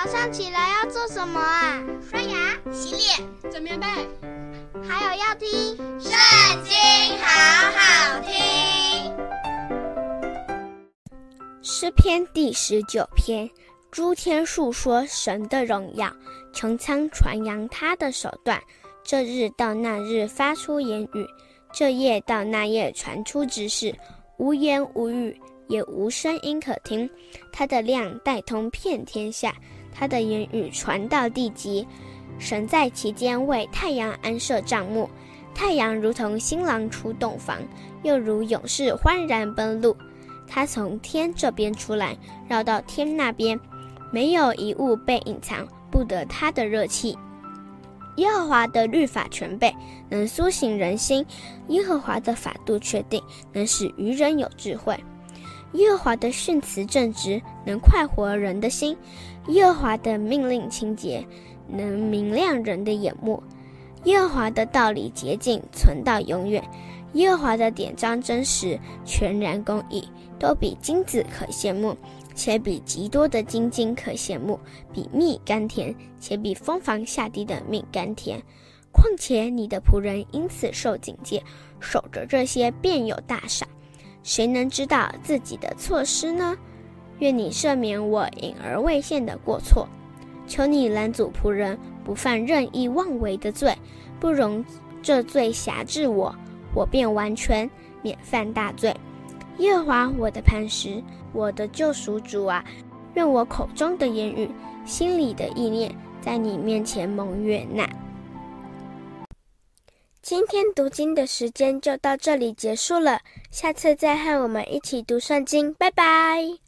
早上起来要做什么啊？刷牙、洗脸、整棉被，还有要听《圣经》，好好听。诗篇第十九篇：诸天述说神的荣耀，穹苍传扬他的手段。这日到那日发出言语，这夜到那夜传出之事，无言无语，也无声音可听。他的亮带通遍天下。他的言语传到地极，神在其间为太阳安设帐幕，太阳如同新郎出洞房，又如勇士欢然奔路。他从天这边出来，绕到天那边，没有一物被隐藏，不得他的热气。耶和华的律法全备，能苏醒人心；耶和华的法度确定，能使愚人有智慧。耶和华的训词正直，能快活人的心；耶和华的命令清洁，能明亮人的眼目；耶和华的道理洁净，存到永远；耶和华的典章真实，全然公义，都比金子可羡慕，且比极多的金金可羡慕；比蜜甘甜，且比蜂房下滴的蜜甘甜。况且你的仆人因此受警戒，守着这些，便有大赏。谁能知道自己的错失呢？愿你赦免我隐而未现的过错，求你拦阻仆人不犯任意妄为的罪，不容这罪辖制我，我便完全免犯大罪。耶和华我的磐石，我的救赎主啊，愿我口中的言语，心里的意念，在你面前蒙悦纳。今天读经的时间就到这里结束了，下次再和我们一起读圣经，拜拜。